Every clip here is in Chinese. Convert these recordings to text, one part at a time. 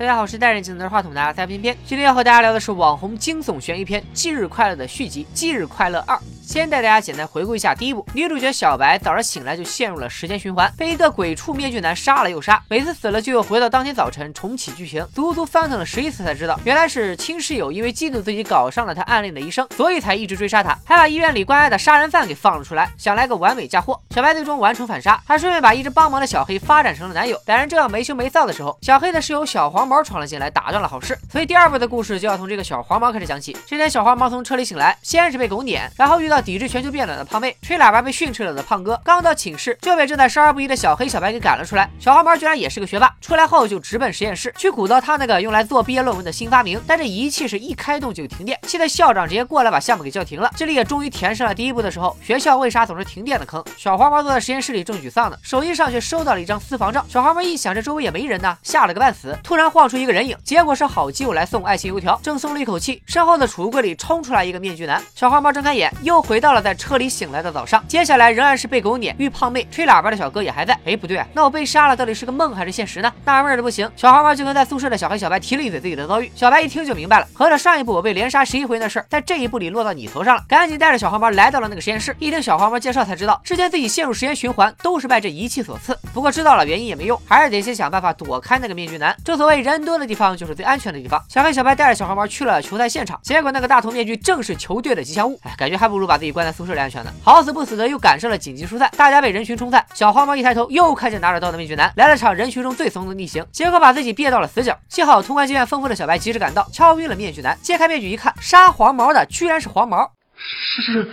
大家好，我是戴着镜头话筒的阿三偏偏，今天要和大家聊的是网红惊悚悬疑片《忌日快乐》的续集《忌日快乐二》。先带大家简单回顾一下第一部，女主角小白早上醒来就陷入了时间循环，被一个鬼畜面具男杀了又杀，每次死了就又回到当天早晨重启剧情，足足翻腾了十一次才知道，原来是亲室友因为嫉妒自己搞上了他暗恋的医生，所以才一直追杀他，还把医院里关押的杀人犯给放了出来，想来个完美嫁祸。小白最终完成反杀，还顺便把一直帮忙的小黑发展成了男友。两人正要没羞没臊的时候，小黑的室友小黄毛闯了进来，打断了好事。所以第二部的故事就要从这个小黄毛开始讲起。这天小黄毛从车里醒来，先是被狗撵，然后遇到抵制全球变暖的。胖妹吹喇叭被训斥了的胖哥，刚到寝室就被正在少儿不宜的小黑小白给赶了出来。小黄毛居然也是个学霸，出来后就直奔实验室去鼓捣他那个用来做毕业论文的新发明。但这仪器是一开动就停电，气得校长直接过来把项目给叫停了。这里也终于填上了第一步的时候学校为啥总是停电的坑。小黄毛坐在实验室里正沮丧呢，手机上却收到了一张私房照。小黄毛一想这周围也没人呢，吓了个半死。突然晃出一个人影，结果是好基友来送爱心油条。正松了一口气，身后的储物柜里冲出来一个面具男。小黄毛睁开眼，又回到了在车里醒来的早上。接下来仍然是被狗撵、遇胖妹、吹喇叭的小哥也还在。哎，不对，那我被杀了，到底是个梦还是现实呢？纳闷的不行。小黄毛就跟在宿舍的小黑、小白提了一嘴自己的遭遇。小白一听就明白了，合着上一部我被连杀十一回的事儿，在这一部里落到你头上了。赶紧带着小黄毛来到了那个实验室。一听小黄毛介绍，才知道之前自己陷入时间循环都是拜这仪器所赐。不过知道了原因也没用，还是得先想办法躲开那个面具男。正所谓人多的地方就是最安全的地方。小黑、小白带着小黄毛去了球赛现场，结果那个大头面具正是球队的吉祥物。哎，感觉还不如把自己关在宿舍里安全的。好死不死的又赶上了紧急。疏散，大家被人群冲散。小黄毛一抬头，又看见拿着刀的面具男来了场人群中最怂的逆行，结果把自己憋到了死角。幸好通关经验丰富的小白及时赶到，敲晕了面具男。揭开面具一看，杀黄毛的居然是黄毛。是，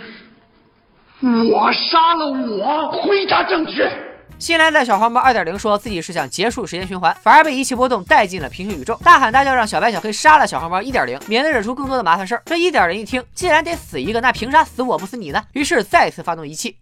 我杀了我。回答正确。新来的小黄毛二点零说自己是想结束时间循环，反而被仪器波动带进了平行宇宙。大喊大叫让小白小黑杀了小黄毛一点零，免得惹出更多的麻烦事儿。这一点零一听，既然得死一个，那凭啥死我不死你呢？于是再次发动仪器。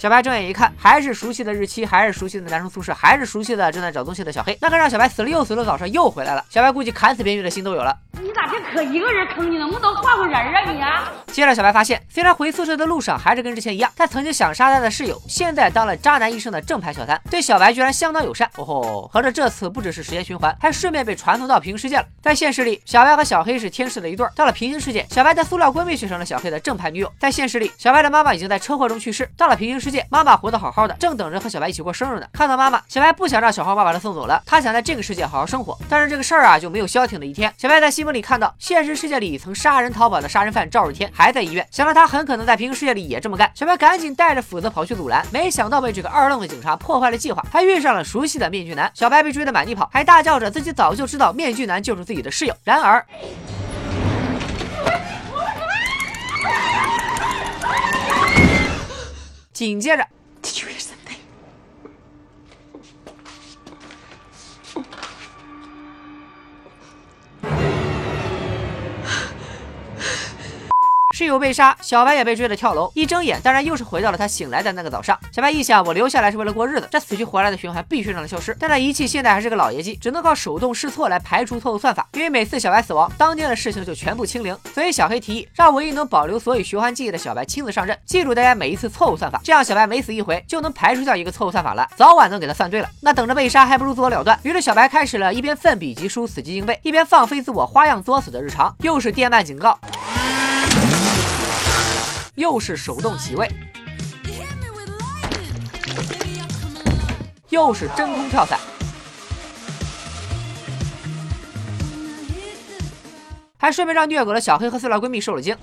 小白睁眼一看，还是熟悉的日期，还是熟悉的男生宿舍，还是熟悉的正在找东西的小黑。那个让小白死了又死的早上又回来了。小白估计砍死编剧的心都有了。可一个人坑？你能不能换个人啊你啊？接着小白发现，虽然回宿舍的路上还是跟之前一样，他曾经想杀他的室友，现在当了渣男医生的正牌小三，对小白居然相当友善。哦吼，合着这次不只是时间循环，还顺便被传送到平行世界了。在现实里，小白和小黑是天使的一对；到了平行世界，小白的塑料闺蜜却成了小黑的正牌女友。在现实里，小白的妈妈已经在车祸中去世；到了平行世界，妈妈活得好好的，正等着和小白一起过生日呢。看到妈妈，小白不想让小花爸把他送走了，他想在这个世界好好生活。但是这个事儿啊，就没有消停的一天。小白在新闻里看到，现实世界里曾杀人逃跑的杀人犯赵日天还在医院，想到他很可能在平行世界里也这么干。小白赶紧带着斧子跑去阻拦，没想到被这个二愣子警察破坏了计划，还遇上了熟悉的面具男。小白被追得满地跑，还大叫着自己早就知道面具男就是自己的室友。然而，紧接着。室友被杀，小白也被追着跳楼。一睁眼，当然又是回到了他醒来的那个早上。小白一想，我留下来是为了过日子，这死去活来的循环必须让它消失。但那仪器现在还是个老爷机，只能靠手动试错来排除错误算法。因为每次小白死亡，当天的事情就全部清零。所以小黑提议让唯一能保留所有循环记忆的小白亲自上阵，记住大家每一次错误算法，这样小白每死一回就能排除掉一个错误算法了，早晚能给他算对了。那等着被杀还不如自我了断。于是小白开始了一边奋笔疾书死记硬背，一边放飞自我花样作死的日常。又是电鳗警告。又是手动起位，又是真空跳伞，还顺便让虐狗的小黑和塑料闺蜜受了惊。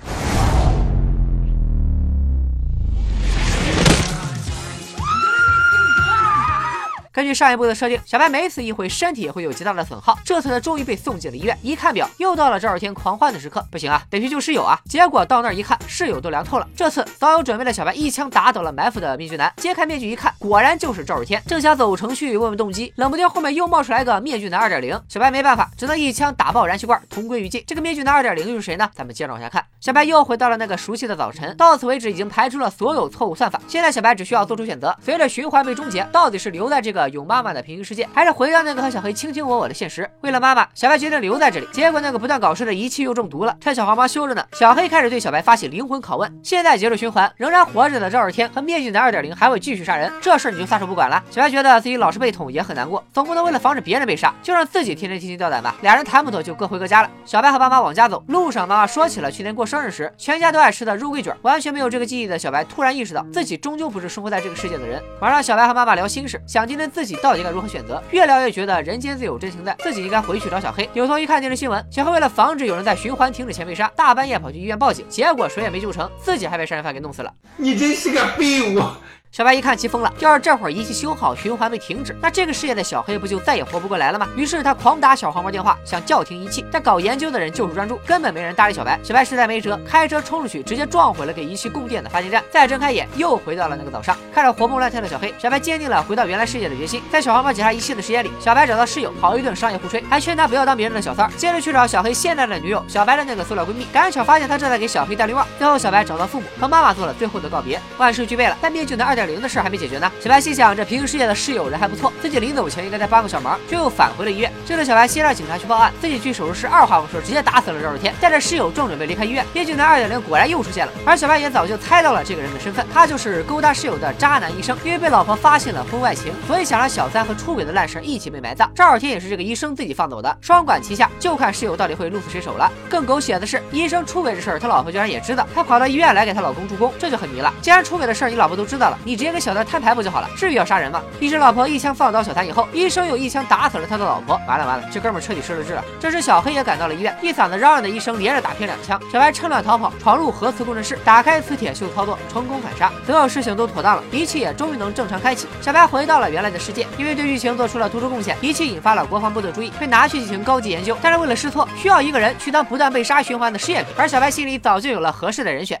根据上一部的设定，小白每死一回，身体也会有极大的损耗。这次呢终于被送进了医院，一看表，又到了赵日天狂欢的时刻，不行啊，得去救室友啊！结果到那儿一看，室友都凉透了。这次早有准备的小白一枪打倒了埋伏的面具男，揭开面具一看，果然就是赵日天。正想走程序问问动机，冷不丁后面又冒出来个面具男二点零，小白没办法，只能一枪打爆燃气罐，同归于尽。这个面具男二点零又是谁呢？咱们接着往下看。小白又回到了那个熟悉的早晨，到此为止已经排除了所有错误算法。现在小白只需要做出选择，随着循环被终结，到底是留在这个有妈妈的平行世界，还是回到那个和小黑卿卿我我的现实？为了妈妈，小白决定留在这里。结果那个不断搞事的仪器又中毒了，趁小黄毛休着呢，小黑开始对小白发起灵魂拷问。现在结束循环，仍然活着的赵日天和面具男二点零还会继续杀人，这事儿你就撒手不管了？小白觉得自己老是被捅也很难过，总不能为了防止别人被杀，就让自己天天提心吊胆吧。俩人谈不妥就各回各家了。小白和爸妈往家走，路上妈妈说起了去年过生日时全家。都爱吃的肉桂卷，完全没有这个记忆的小白突然意识到自己终究不是生活在这个世界的人。晚上，小白和妈妈聊心事，想今天自己到底该如何选择。越聊越觉得人间自有真情在，自己应该回去找小黑。扭头一看电视新闻，小黑为了防止有人在循环停止前被杀，大半夜跑去医院报警，结果谁也没救成，自己还被杀人犯给弄死了。你真是个废物！小白一看急疯了，要是这会儿仪器修好，循环被停止，那这个世界的小黑不就再也活不过来了吗？于是他狂打小黄毛电话，想叫停仪器。但搞研究的人就是专注，根本没人搭理小白。小白实在没辙，开车冲出去，直接撞毁了给仪器供电的发电站。再睁开眼，又回到了那个早上。看着活蹦乱跳的小黑，小白坚定了回到原来世界的决心。在小黄毛检查仪器的时间里，小白找到室友，好一顿商业互吹，还劝他不要当别人的小三儿。接着去找小黑现在的女友小白的那个塑料闺蜜，赶巧发现他正在给小黑戴绿帽。最后，小白找到父母和妈妈做了最后的告别。万事俱备了，但面具男二点零的事还没解决呢。小白心想，这平行世界的室友人还不错，自己临走前应该再帮个小忙，就又返回了医院。这次小白先让警察去报案，自己去手术室，二话不说直接打死了赵日天，带着室友正准备离开医院。面具男二点零果然又出现了，而小白也早就猜到了这个人的身份，他就是勾搭室友的渣男医生。因为被老婆发现了婚外情，所以想让小三和出轨的烂事一起被埋葬。赵日天也是这个医生自己放走的，双管齐下，就看室友到底会鹿死谁手了。更狗血的是，医生出轨这事儿，他老婆居然也知道，他跑到医院来给他老公助攻，这就很迷了。既然出轨的事儿你老婆都知道了，你直接跟小三摊牌不就好了？至于要？杀人吗？医生老婆一枪放倒小三以后，医生又一枪打死了他的老婆。完了完了，这哥们彻底失了智了。这时小黑也赶到了医院，一嗓子嚷嚷的医生连着打偏两枪。小白趁乱逃跑，闯入核磁共振室，打开磁铁秀操作，成功反杀。所有事情都妥当了，仪器也终于能正常开启。小白回到了原来的世界，因为对剧情做出了突出贡献，仪器引发了国防部的注意，被拿去进行高级研究。但是为了试错，需要一个人去当不断被杀循环的试验品，而小白心里早就有了合适的人选。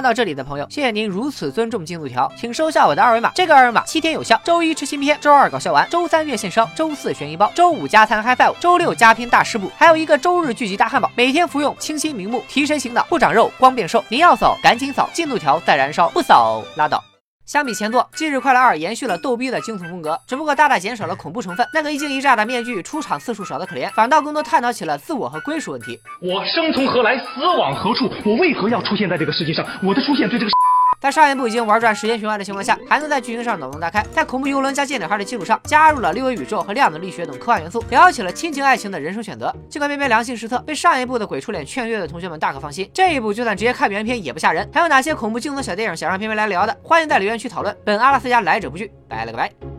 看到这里的朋友，谢谢您如此尊重进度条，请收下我的二维码。这个二维码七天有效，周一吃新片，周二搞笑完，周三月线烧，周四悬疑包，周五加餐 high five，周六加拼大师补，还有一个周日聚集大汉堡，每天服用清新明目，提神醒脑，不长肉，光变瘦。您要扫赶紧扫，进度条在燃烧，不扫拉倒。相比前作，《今日快乐二》延续了逗逼的惊悚风格，只不过大大减少了恐怖成分。那个一惊一乍的面具出场次数少得可怜，反倒更多探讨起了自我和归属问题。我生从何来，死往何处？我为何要出现在这个世界上？我的出现对这个。在上一部已经玩转时间循环的情况下，还能在剧情上脑洞大开，在恐怖游轮加剑齿号的基础上，加入了六维宇宙和量子力学等科幻元素，聊起了亲情爱情的人生选择。尽管偏偏良心失策，被上一部的鬼畜脸劝退的同学们大可放心，这一部就算直接看原片也不吓人。还有哪些恐怖惊悚小电影想让偏偏来聊的？欢迎在留言区讨论。本阿拉斯加来者不拒，拜了个拜。